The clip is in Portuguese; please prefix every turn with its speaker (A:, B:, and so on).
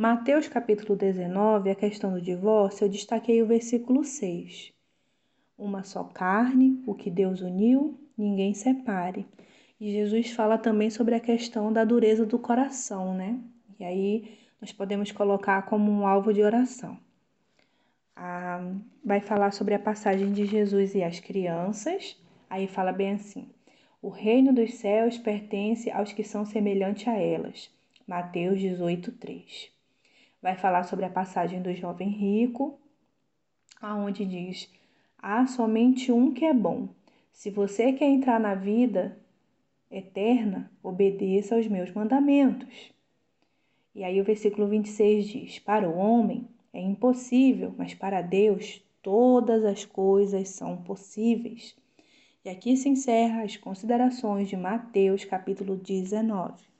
A: Mateus capítulo 19, a questão do divórcio, eu destaquei o versículo 6. Uma só carne, o que Deus uniu, ninguém separe. E Jesus fala também sobre a questão da dureza do coração, né? E aí nós podemos colocar como um alvo de oração. Ah, vai falar sobre a passagem de Jesus e as crianças. Aí fala bem assim: O reino dos céus pertence aos que são semelhantes a elas. Mateus 18, 3 vai falar sobre a passagem do jovem rico, aonde diz: há somente um que é bom. Se você quer entrar na vida eterna, obedeça aos meus mandamentos. E aí o versículo 26 diz: Para o homem é impossível, mas para Deus todas as coisas são possíveis. E aqui se encerra as considerações de Mateus capítulo 19.